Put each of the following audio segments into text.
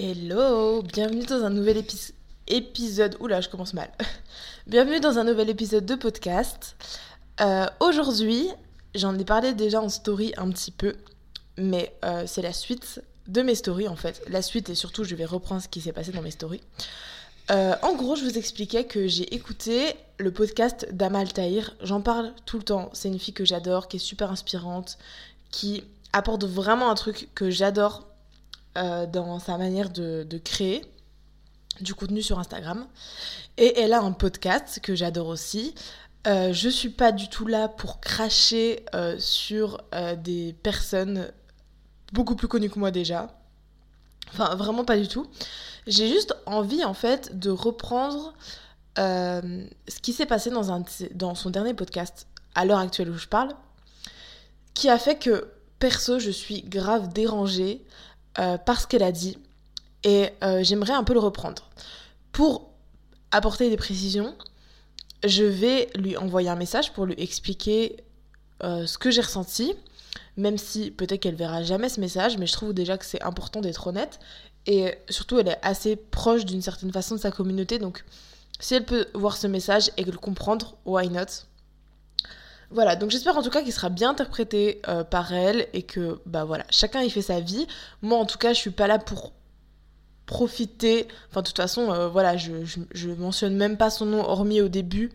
Hello, bienvenue dans un nouvel épisode. Oula, je commence mal. bienvenue dans un nouvel épisode de podcast. Euh, aujourd'hui, j'en ai parlé déjà en story un petit peu, mais euh, c'est la suite de mes stories en fait. La suite et surtout, je vais reprendre ce qui s'est passé dans mes stories. Euh, en gros, je vous expliquais que j'ai écouté le podcast d'Amal Tahir. J'en parle tout le temps. C'est une fille que j'adore, qui est super inspirante, qui apporte vraiment un truc que j'adore euh, dans sa manière de, créer du contenu sur Instagram. Et elle a un podcast que j'adore aussi. Euh, je suis pas du tout là pour cracher euh, sur euh, des personnes beaucoup plus connues que moi déjà. Enfin, vraiment pas du tout. J'ai juste envie en fait de reprendre ce qui s'est passé dans, dans son dernier podcast, à l'heure actuelle où je parle, qui a fait que perso, je suis grave dérangée euh, parce qu'elle a dit. Et euh, j'aimerais un peu le reprendre. Pour apporter des précisions, je vais lui envoyer un message pour lui expliquer euh, ce que j'ai ressenti, même si peut-être qu'elle verra jamais ce message, mais je trouve déjà que c'est important d'être honnête. Et surtout, elle est assez proche d'une certaine façon de sa communauté, donc si elle peut voir ce message et le comprendre, why not? Voilà, donc j'espère en tout cas qu'il sera bien interprété euh, par elle et que, bah voilà, chacun y fait sa vie. Moi en tout cas, je suis pas là pour profiter. Enfin, de toute façon, euh, voilà, je, je, mentionne même pas son nom hormis au début.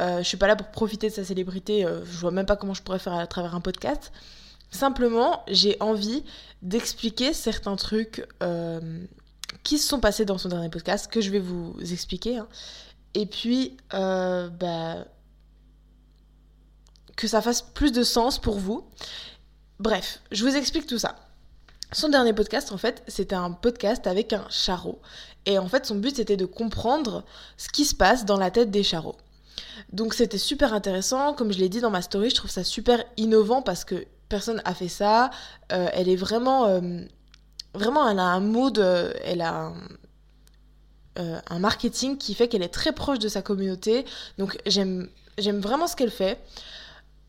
Euh, je suis pas là pour profiter de sa célébrité. je vois même pas comment je pourrais faire à travers un podcast. Simplement, j'ai envie d'expliquer certains trucs qui se sont passés dans son dernier podcast que je vais vous expliquer. Hein. Et puis, bah que ça fasse plus de sens pour vous. Bref, je vous explique tout ça. Son dernier podcast, en fait, c'était un podcast avec un charreau. Et en fait, son but, c'était de comprendre ce qui se passe dans la tête des charreaux. Donc c'était super intéressant, comme je l'ai dit dans ma story, je trouve ça super innovant parce que personne a fait ça. Euh, elle est vraiment, euh, vraiment, elle a un mood, euh, elle a un, un, marketing qui fait qu'elle est très proche de sa communauté. Donc j'aime vraiment ce qu'elle fait.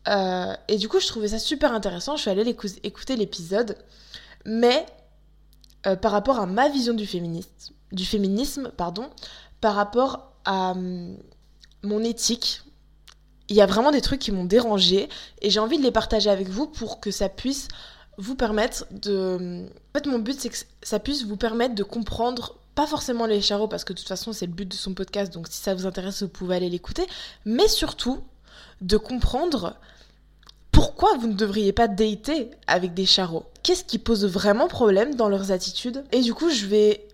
Euh, et du coup, je trouvais ça super intéressant. Je suis allée écouter l'épisode. Mais euh, par rapport à ma vision du, féminisme, pardon, par rapport à hum, mon éthique, il y a vraiment des trucs qui m'ont dérangé et j'ai envie de les partager avec vous pour que ça puisse vous permettre de... Hum, en fait, mon but, c'est que ça puisse vous permettre de comprendre pas forcément les charreaux parce que de toute façon c'est le but de son podcast donc si ça vous intéresse vous pouvez aller l'écouter mais surtout de comprendre pourquoi vous ne devriez pas dater avec des charros Qu'est-ce qui pose vraiment problème dans leurs attitudes? Et du coup, je vais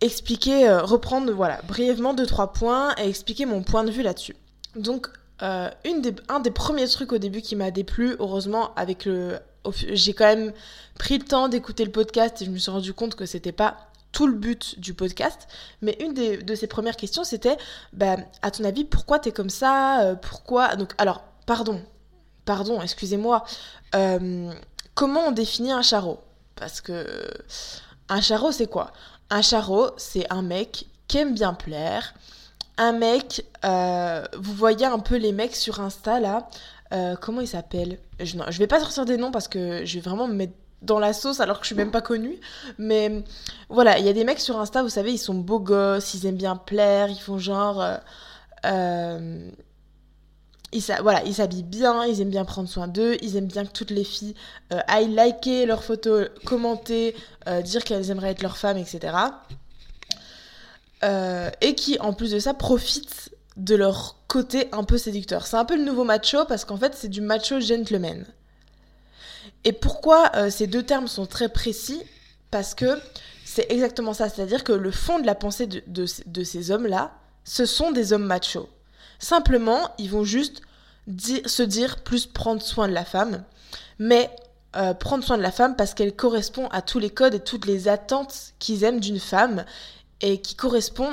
expliquer, euh, reprendre voilà, brièvement deux trois points et expliquer mon point de vue là-dessus. Donc, euh, un des premiers trucs au début qui m'a déplu, heureusement, avec le, j'ai quand même pris le temps d'écouter le podcast et je me suis rendu compte que c'était pas tout le but du podcast. Mais une des, de ces premières questions, c'était, bah, à ton avis, pourquoi t'es comme ça? Euh, Pourquoi? Donc, alors, pardon, pardon, excusez-moi, euh, comment on définit un charreau? Parce que un charreau, c'est quoi? Un charreau, c'est un mec qui aime bien plaire. Un mec, euh, vous voyez un peu les mecs sur Insta là. Euh, comment il s'appelle je, je vais pas sortir des noms parce que je vais vraiment me mettre dans la sauce alors que je suis même pas connue. Mais voilà, il y a des mecs sur Insta, vous savez, ils sont beaux gosses, ils aiment bien plaire, ils font genre. Ils, voilà, ils s'habillent bien, ils aiment bien prendre soin d'eux, ils aiment bien que toutes les filles euh, aillent liker leurs photos, commenter, euh, dire qu'elles aimeraient être leur femme, etc. Euh, et qui, en plus de ça, profitent de leur côté un peu séducteur. C'est un peu le nouveau macho parce qu'en fait, c'est du macho gentleman. Et pourquoi ces deux termes sont très précis? Parce que c'est exactement ça. C'est-à-dire que le fond de la pensée de, de ces hommes-là, ce sont des hommes machos. Simplement, ils vont juste se dire plus prendre soin de la femme, mais euh, prendre soin de la femme parce qu'elle correspond à tous les codes et toutes les attentes qu'ils aiment d'une femme et qui correspond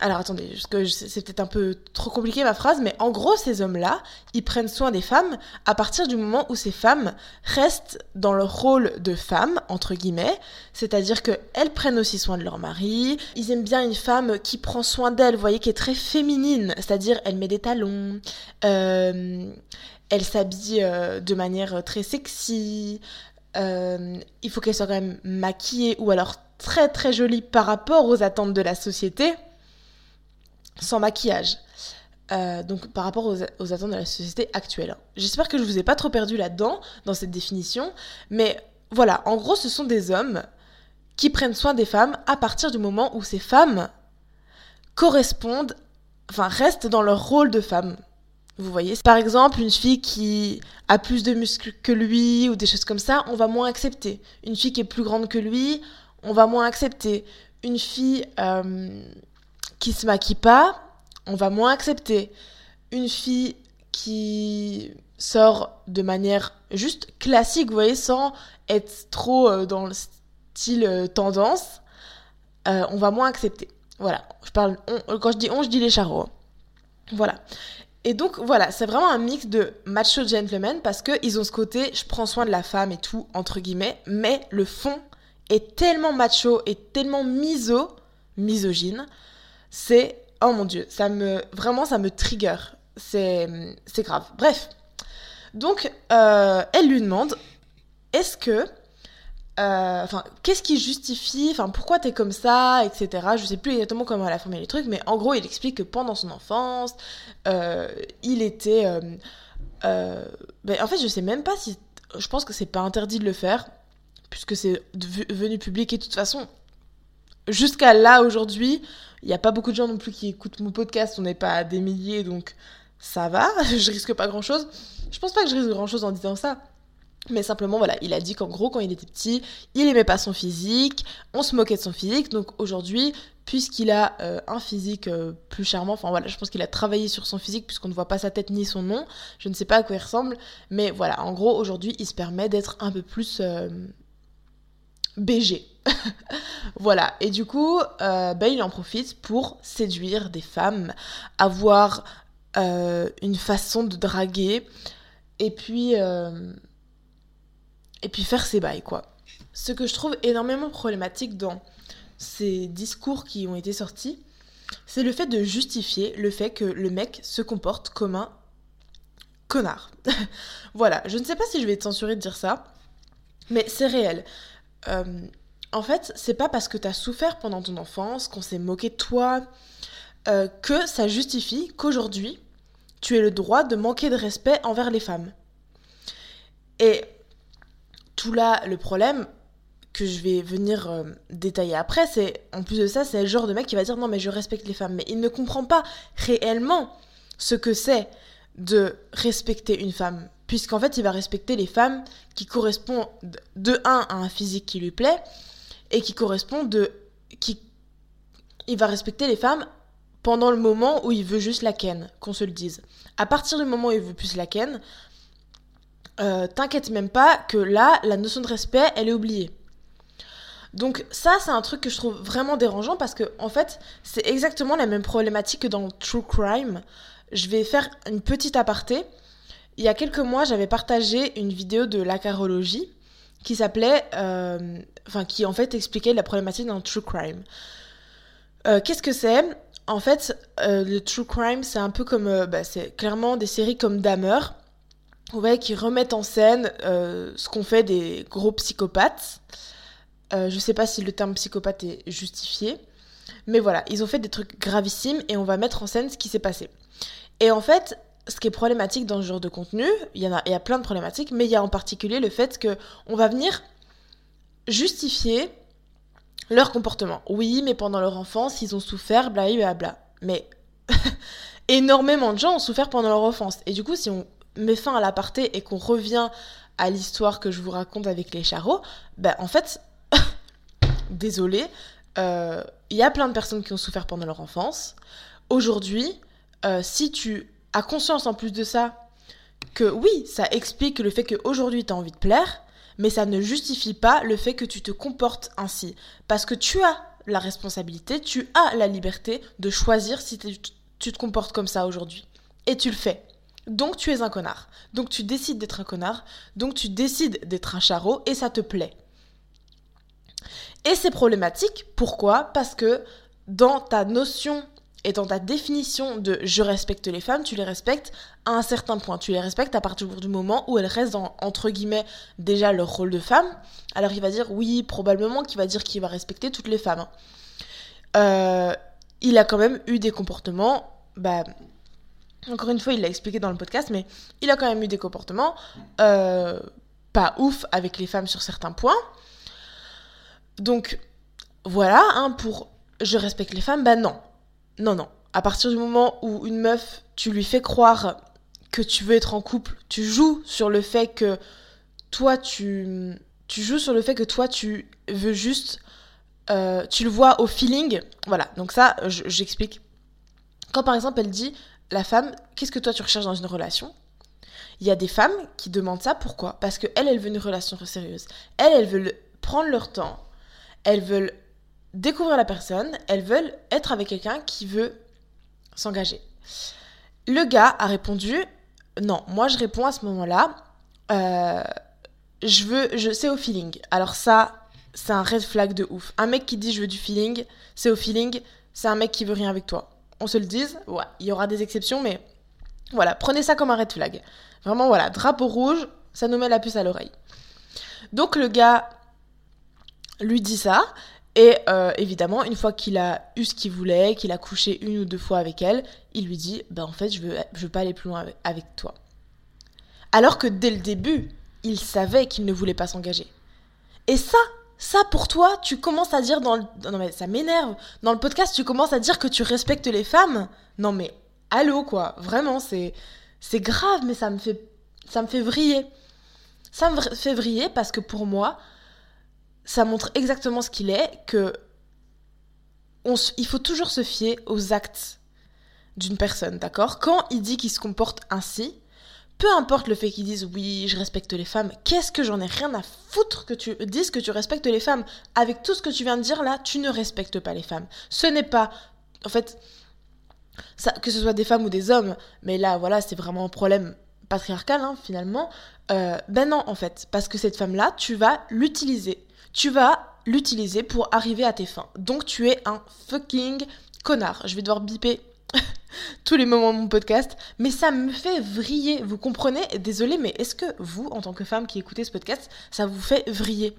alors attendez, c'est peut-être un peu trop compliqué ma phrase, mais en gros, ces hommes-là, ils prennent soin des femmes à partir du moment où ces femmes restent dans leur rôle de femme, entre guillemets, c'est-à-dire qu'elles prennent aussi soin de leur mari, ils aiment bien une femme qui prend soin d'elle, vous voyez, qui est très féminine, c'est-à-dire elle met des talons, euh, elle s'habille euh, de manière très sexy, euh, il faut qu'elle soit quand même maquillée ou alors très très jolie par rapport aux attentes de la société, sans maquillage. Euh, donc par rapport aux, attentes de la société actuelle. J'espère que je vous ai pas trop perdu là-dedans, dans cette définition, mais voilà, en gros ce sont des hommes qui prennent soin des femmes à partir du moment où ces femmes correspondent, enfin restent dans leur rôle de femme. Vous voyez, par exemple, une fille qui a plus de muscles que lui ou des choses comme ça, on va moins accepter. Une fille qui est plus grande que lui, on va moins accepter. Une fille euh, qui se maquille pas, on va moins accepter. Une fille qui sort de manière juste classique, vous voyez, sans être trop euh, dans le style euh, tendance, on va moins accepter. Voilà, je parle, quand je dis on, je dis les charros. Voilà. Et donc voilà, c'est vraiment un mix de macho gentleman parce qu'ils ont ce côté je prends soin de la femme et tout, entre guillemets, mais le fond est tellement macho et tellement miso, misogyne, c'est oh mon dieu, ça me vraiment ça me trigger, c'est c'est grave. Bref, donc euh, elle lui demande est-ce que euh, enfin, qu'est-ce qui justifie, enfin, pourquoi t'es comme ça, etc. Je sais plus exactement comment elle a formé les trucs, mais en gros, il explique que pendant son enfance, euh, il était. Ben, en fait, je sais même pas si. Je pense que c'est pas interdit de le faire, puisque c'est devenu public et de toute façon, jusqu'à là aujourd'hui, il n'y a pas beaucoup de gens non plus qui écoutent mon podcast, on n'est pas des milliers, donc ça va, je risque pas grand chose. Je pense pas que je risque grand chose en disant ça. Mais simplement, voilà, il a dit qu'en gros, quand il était petit, il aimait pas son physique, on se moquait de son physique. Donc aujourd'hui, puisqu'il a euh, un physique euh, plus charmant, enfin voilà, je pense qu'il a travaillé sur son physique puisqu'on ne voit pas sa tête ni son nom. Je ne sais pas à quoi il ressemble. Mais voilà, en gros, aujourd'hui, il se permet d'être un peu plus euh, BG. voilà, et du coup, ben, il en profite pour séduire des femmes, avoir une façon de draguer. Et puis et puis faire ses bails, quoi. Ce que je trouve énormément problématique dans ces discours qui ont été sortis, c'est le fait de justifier le fait que le mec se comporte comme un connard. voilà, je ne sais pas si je vais être censurée de dire ça, mais c'est réel. Euh, en fait, c'est pas parce que t'as souffert pendant ton enfance, qu'on s'est moqué de toi, euh, que ça justifie qu'aujourd'hui, tu aies le droit de manquer de respect envers les femmes. Et tout là, le problème que je vais venir euh, détailler après, c'est en plus de ça, c'est le genre de mec qui va dire non mais je respecte les femmes, mais il ne comprend pas réellement ce que c'est de respecter une femme, puisqu'en fait il va respecter les femmes qui correspondent de un à un physique qui lui plaît et qui correspondent de qui il va respecter les femmes pendant le moment où il veut juste la ken, qu'on se le dise. À partir du moment où il veut plus la ken, euh, t'inquiète même pas que là, la notion de respect, elle est oubliée. Donc ça, c'est un truc que je trouve vraiment dérangeant parce que en fait, c'est exactement la même problématique que dans True Crime. Je vais faire une petite aparté. Il y a quelques mois, j'avais partagé une vidéo de la carologie qui s'appelait, euh, enfin qui en fait expliquait la problématique dans True Crime. Euh, qu'est-ce que c'est? En fait, le True Crime, c'est un peu comme, bah, c'est clairement des séries comme Dahmer ouais, qui remettent en scène euh, ce qu'ont fait des gros psychopathes. Euh, je sais pas si le terme psychopathe est justifié, mais voilà, ils ont fait des trucs gravissimes et on va mettre en scène ce qui s'est passé. Et en fait, ce qui est problématique dans ce genre de contenu, il y, en a, il y a plein de problématiques, mais il y a en particulier le fait que on va venir justifier leur comportement. Oui, mais pendant leur enfance, ils ont souffert, blablabla. Mais énormément de gens ont souffert pendant leur enfance. Et du coup, si on met fin à l'aparté et qu'on revient à l'histoire que je vous raconte avec les charros, ben en fait, désolé, euh, il y a plein de personnes qui ont souffert pendant leur enfance. Aujourd'hui, euh, si tu as conscience en plus de ça que oui, ça explique le fait qu'aujourd'hui tu as envie de plaire, mais ça ne justifie pas le fait que tu te comportes ainsi. Parce que tu as la responsabilité, tu as la liberté de choisir si tu te comportes comme ça aujourd'hui. Et tu le fais. Donc tu es un connard. Donc tu décides d'être un connard. Donc tu décides d'être un charreau et ça te plaît. Et c'est problématique. Pourquoi? Parce que dans ta notion Et dans ta définition de je respecte les femmes, tu les respectes à un certain point. Tu les respectes à partir du moment où elles restent dans, entre guillemets, déjà leur rôle de femme. Alors il va dire oui, probablement qu'il va dire qu'il va respecter toutes les femmes. Hein. Euh, il a quand même eu des comportements, bah, encore une fois, il l'a expliqué dans le podcast, mais il a quand même eu des comportements euh, pas ouf avec les femmes sur certains points. Donc, voilà, hein, pour je respecte les femmes, bah non. Non, non. À partir du moment où une meuf, tu lui fais croire que tu veux être en couple, tu joues sur le fait que toi, tu, tu joues sur le fait que toi, tu veux juste, euh, tu le vois au feeling. Voilà, donc ça, j'explique. Quand par exemple, elle dit, la femme, qu'est-ce que toi tu recherches dans une relation? Il y a des femmes qui demandent ça, pourquoi? Parce qu'elles, elles veulent une relation sérieuse. Elles, elles veulent prendre leur temps, elles veulent découvrir la personne, elles veulent être avec quelqu'un qui veut s'engager. Le gars a répondu non, moi je réponds à ce moment-là, euh, je veux, je sais au feeling. Alors ça, c'est un red flag de ouf. Un mec qui dit je veux du feeling, c'est au feeling, c'est un mec qui veut rien avec toi. On se le dise, ouais, il y aura des exceptions, mais voilà, prenez ça comme un red flag. Vraiment, voilà, drapeau rouge, ça nous met la puce à l'oreille. Donc le gars lui dit ça, et euh, évidemment, une fois qu'il a eu ce qu'il voulait, qu'il a couché une ou deux fois avec elle, il lui dit Ben en fait, je veux, je veux pas aller plus loin avec, toi. Alors que dès le début, il savait qu'il ne voulait pas s'engager. Et ça, ça pour toi, tu commences à dire dans le. Non mais ça m'énerve. Dans le podcast, tu commences à dire que tu respectes les femmes. Non mais, allô quoi. Vraiment, c'est. C'est grave, mais ça me fait. Ça me fait vriller. Ça me fait vriller parce que pour moi, ça montre exactement ce qu'il est, que il faut toujours se fier aux actes d'une personne, d'accord? Quand il dit qu'il se comporte ainsi, peu importe le fait qu'il dise oui, je respecte les femmes, qu'est-ce que j'en ai rien à foutre que tu dises que tu respectes les femmes? Avec tout ce que tu viens de dire là, tu ne respectes pas les femmes. Ce n'est pas. En fait, que ce soit des femmes ou des hommes, mais là, voilà, c'est vraiment un problème patriarcal, hein, finalement. Euh, ben non, en fait, parce que cette femme-là, tu vas l'utiliser tu vas l'utiliser pour arriver à tes fins. Donc tu es un fucking connard. Je vais devoir biper tous les moments de mon podcast, mais ça me fait vriller. Vous comprenez? Désolée, mais est-ce que vous, en tant que femme qui écoutez ce podcast, ça vous fait vriller?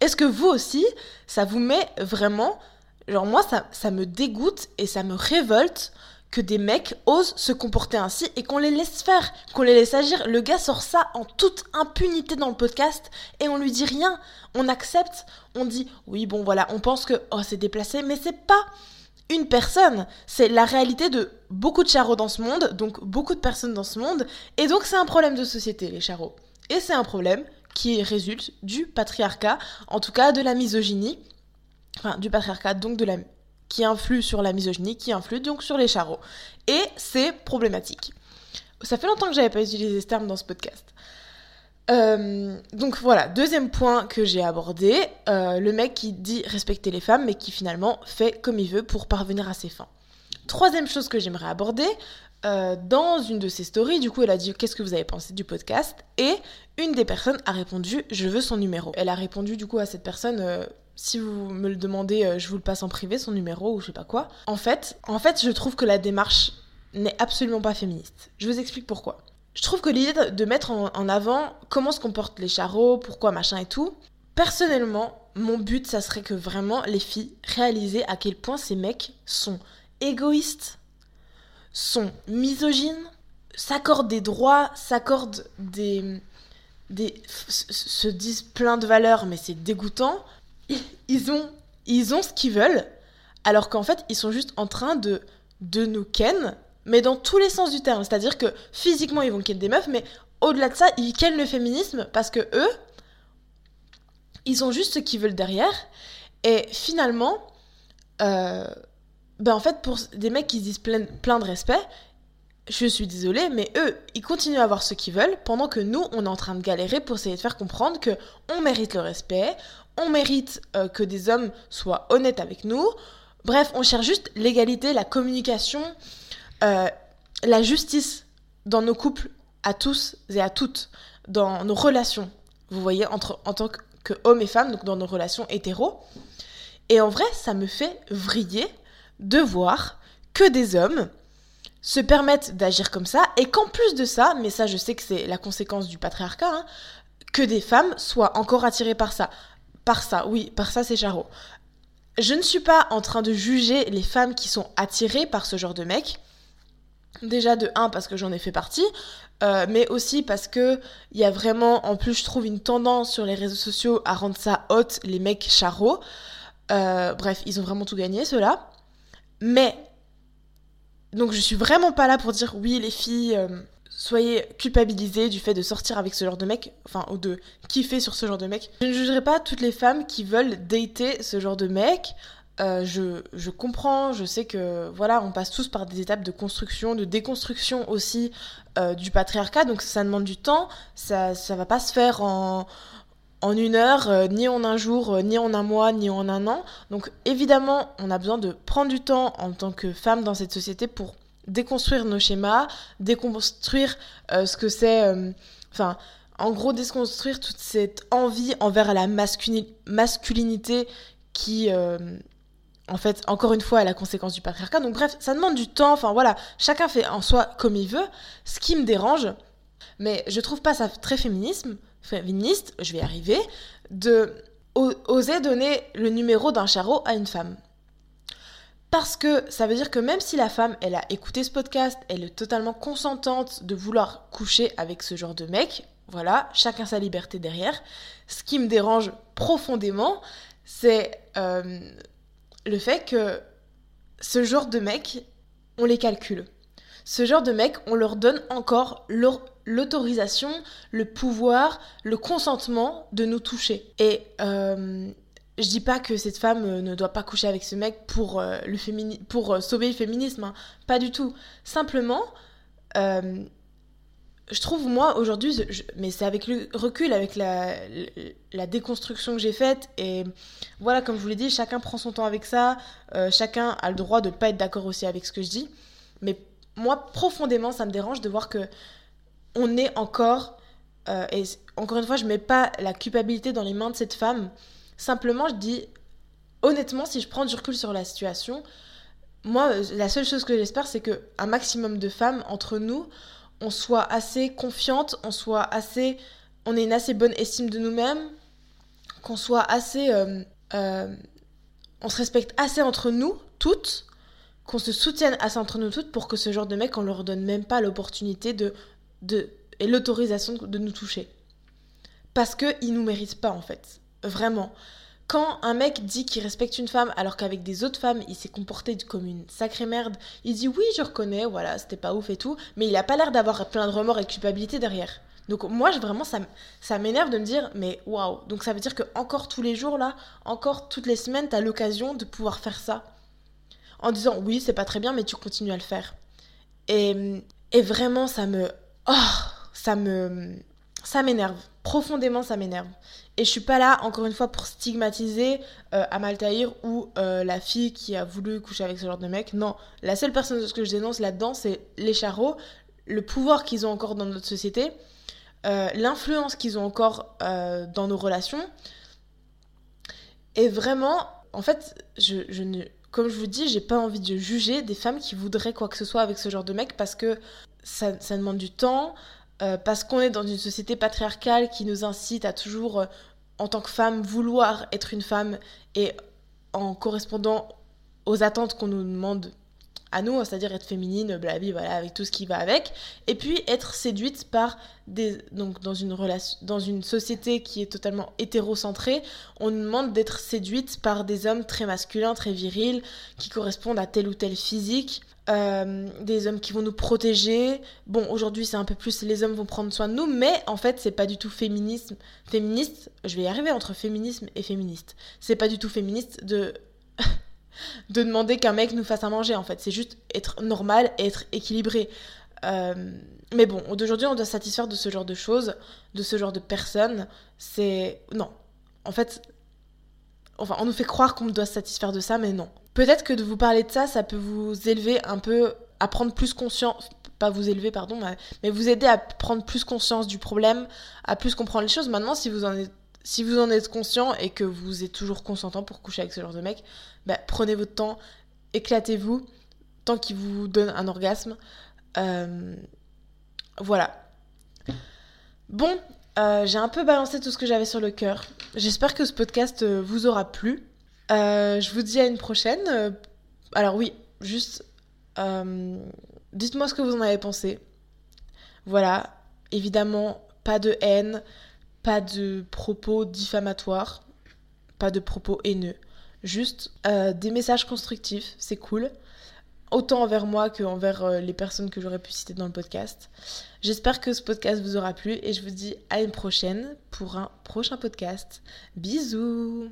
Est-ce que vous aussi, ça vous met vraiment... Genre moi, ça, ça me dégoûte et ça me révolte que des mecs osent se comporter ainsi et qu'on les laisse faire, qu'on les laisse agir. Le gars sort ça en toute impunité dans le podcast et on lui dit rien. On accepte, on dit oui, bon voilà, on pense que oh, c'est déplacé, mais c'est pas une personne. C'est la réalité de beaucoup de charros dans ce monde, donc beaucoup de personnes dans ce monde. Et donc c'est un problème de société, les charros. Et c'est un problème qui résulte du patriarcat, en tout cas de la misogynie. Enfin, du patriarcat, donc de la qui influe sur la misogynie, qui influe donc sur les charros. Et c'est problématique. Ça fait longtemps que j'avais pas utilisé ce terme dans ce podcast. Euh, donc voilà, deuxième point que j'ai abordé, euh, le mec qui dit respecter les femmes mais qui finalement fait comme il veut pour parvenir à ses fins. Troisième chose que j'aimerais aborder, euh, dans une de ses stories, du coup elle a dit qu'est-ce que vous avez pensé du podcast? Et une des personnes a répondu je veux son numéro. Elle a répondu du coup à cette personne si vous me le demandez, euh, je vous le passe en privé, son numéro ou je sais pas quoi. En fait, en fait, je trouve que la démarche n'est absolument pas féministe. Je vous explique pourquoi. Je trouve que l'idée de mettre en, avant comment se comportent les charros, pourquoi machin et tout, personnellement, mon but, ça serait que vraiment les filles réalisaient à quel point ces mecs sont égoïstes, sont misogynes, s'accordent des droits, s'accordent des, des se disent plein de valeurs, mais c'est dégoûtant ils ont, ils ont ce qu'ils veulent, alors qu'en fait, ils sont juste en train de, de nous ken, mais dans tous les sens du terme. C'est-à-dire que physiquement, ils vont ken des meufs, mais au-delà de ça, ils ken le féminisme parce que eux, ils ont juste ce qu'ils veulent derrière. Et finalement, euh, ben en fait, pour des mecs qui se disent plein, plein de respect, je suis désolée, mais eux, ils continuent à avoir ce qu'ils veulent, pendant que nous, on est en train de galérer pour essayer de faire comprendre que on mérite le respect, on mérite euh, que des hommes soient honnêtes avec nous. Bref, on cherche juste l'égalité, la communication, euh, la justice dans nos couples à tous et à toutes, dans nos relations, vous voyez, en tant que, hommes et femmes, donc dans nos relations hétéros. Et en vrai, ça me fait vriller de voir que des hommes se permettent d'agir comme ça et qu'en plus de ça, mais ça je sais que c'est la conséquence du patriarcat, hein, que des femmes soient encore attirées par ça. Par ça, oui, par ça c'est Charo. Je ne suis pas en train de juger les femmes qui sont attirées par ce genre de mec. Déjà de 1 parce que j'en ai fait partie, euh, mais aussi parce que il y a vraiment, en plus je trouve une tendance sur les réseaux sociaux à rendre ça hot, les mecs charros. Euh, bref, ils ont vraiment tout gagné ceux-là. Mais, donc je suis vraiment pas là pour dire oui les filles, euh, soyez culpabilisées du fait de sortir avec ce genre de mec, enfin, ou de kiffer sur ce genre de mec. Je ne jugerai pas toutes les femmes qui veulent dater ce genre de mec. Euh, je, je, comprends, je sais que voilà, on passe tous par des étapes de construction, de déconstruction aussi euh, du patriarcat, donc ça demande du temps, ça, ça va pas se faire en, en une heure, euh, ni en un jour, ni en un mois, ni en un an. Donc évidemment, on a besoin de prendre du temps en tant que femme dans cette société pour déconstruire nos schémas, déconstruire ce que c'est, enfin, en gros, déconstruire toute cette envie envers la masculinité qui en fait, encore une fois, à la conséquence du patriarcat. Donc bref, ça demande du temps, enfin voilà, chacun fait en soi comme il veut. Ce qui me dérange, mais je trouve pas ça très féminisme, féministe, je vais y arriver, de oser donner le numéro d'un charreau à une femme. Parce que ça veut dire que même si la femme, elle a écouté ce podcast, elle est totalement consentante de vouloir coucher avec ce genre de mec, voilà, chacun sa liberté derrière. Ce qui me dérange profondément, c'est euh, le fait que ce genre de mecs, on les calcule. Ce genre de mecs, on leur donne encore l'autorisation, le pouvoir, le consentement de nous toucher. Et euh, je dis pas que cette femme ne doit pas coucher avec ce mec pour, euh, le pour euh, sauver le féminisme, hein. pas du tout. Simplement, je trouve moi aujourd'hui, mais c'est avec le recul, avec la, la déconstruction que j'ai faite, et voilà, comme je vous l'ai dit, chacun prend son temps avec ça, euh, chacun a le droit de ne pas être d'accord aussi avec ce que je dis, mais moi, profondément, ça me dérange de voir que on est encore, euh, et encore une fois, je mets pas la culpabilité dans les mains de cette femme, simplement, je dis, honnêtement, si je prends du recul sur la situation, moi, la seule chose que j'espère, c'est qu'un maximum de femmes entre nous, on soit assez confiante, on soit assez, on ait une assez bonne estime de nous-mêmes, qu'on soit assez, euh, euh, on se respecte assez entre nous toutes, qu'on se soutienne assez entre nous toutes pour que ce genre de mec, on leur donne même pas l'opportunité de, de et l'autorisation de nous toucher, parce que ils nous méritent pas en fait, vraiment. Quand un mec dit qu'il respecte une femme alors qu'avec des autres femmes il s'est comporté comme une sacrée merde, il dit oui je reconnais, voilà c'était pas ouf et tout, mais il a pas l'air d'avoir plein de remords et de culpabilité derrière. Donc moi vraiment ça, ça m'énerve de me dire mais waouh, donc ça veut dire que encore tous les jours là, encore toutes les semaines t'as l'occasion de pouvoir faire ça. En disant oui c'est pas très bien mais tu continues à le faire. Et, et vraiment ça me... Oh, ça me... Ça m'énerve. Profondément ça m'énerve. Et je suis pas là, encore une fois, pour stigmatiser euh, Amal Tahir ou euh, la fille qui a voulu coucher avec ce genre de mec. Non, la seule personne que je dénonce là-dedans, c'est les charros, le pouvoir qu'ils ont encore dans notre société, euh, l'influence qu'ils ont encore dans nos relations. Et vraiment, en fait, je, ne, comme je vous dis, j'ai pas envie de juger des femmes qui voudraient quoi que ce soit avec ce genre de mec parce que ça, ça demande du temps, euh, parce qu'on est dans une société patriarcale qui nous incite à toujours, euh, en tant que femme, vouloir être une femme et en correspondant aux attentes qu'on nous demande à nous, c'est-à-dire être féminine, blabli, voilà, avec tout ce qui va avec, et puis être séduite par des... Donc dans une, relation, dans une société qui est totalement hétérocentrée, on nous demande d'être séduite par des hommes très masculins, très virils, qui correspondent à tel ou tel physique, euh, des hommes qui vont nous protéger. Bon, aujourd'hui, c'est un peu plus les hommes vont prendre soin de nous, mais en fait, c'est pas du tout féminisme. Féministe, je vais y arriver entre féminisme et féministe. C'est pas du tout féministe de de demander qu'un mec nous fasse à manger en fait. C'est juste être normal et être équilibré. Euh, mais bon, d'aujourd'hui, on doit satisfaire de ce genre de choses, de ce genre de personnes. C'est non. En fait, enfin, on nous fait croire qu'on doit se satisfaire de ça, mais non. Peut-être que de vous parler de ça, ça peut vous élever un peu à prendre plus conscience, pas vous élever, pardon, mais vous aider à prendre plus conscience du problème, à plus comprendre les choses. Maintenant, si vous en êtes, si conscient et que vous êtes toujours consentant pour coucher avec ce genre de mec, bah, prenez votre temps, éclatez-vous, tant qu'il vous donne un orgasme. voilà. Bon, j'ai un peu balancé tout ce que j'avais sur le cœur. J'espère que ce podcast vous aura plu. Je vous dis à une prochaine. alors oui, juste dites-moi ce que vous en avez pensé. Voilà, évidemment, pas de haine, pas de propos diffamatoires, pas de propos haineux. Juste euh, des messages constructifs, c'est cool. Autant envers moi que envers euh, les personnes que j'aurais pu citer dans le podcast. J'espère que ce podcast vous aura plu et je vous dis à une prochaine pour un prochain podcast. Bisous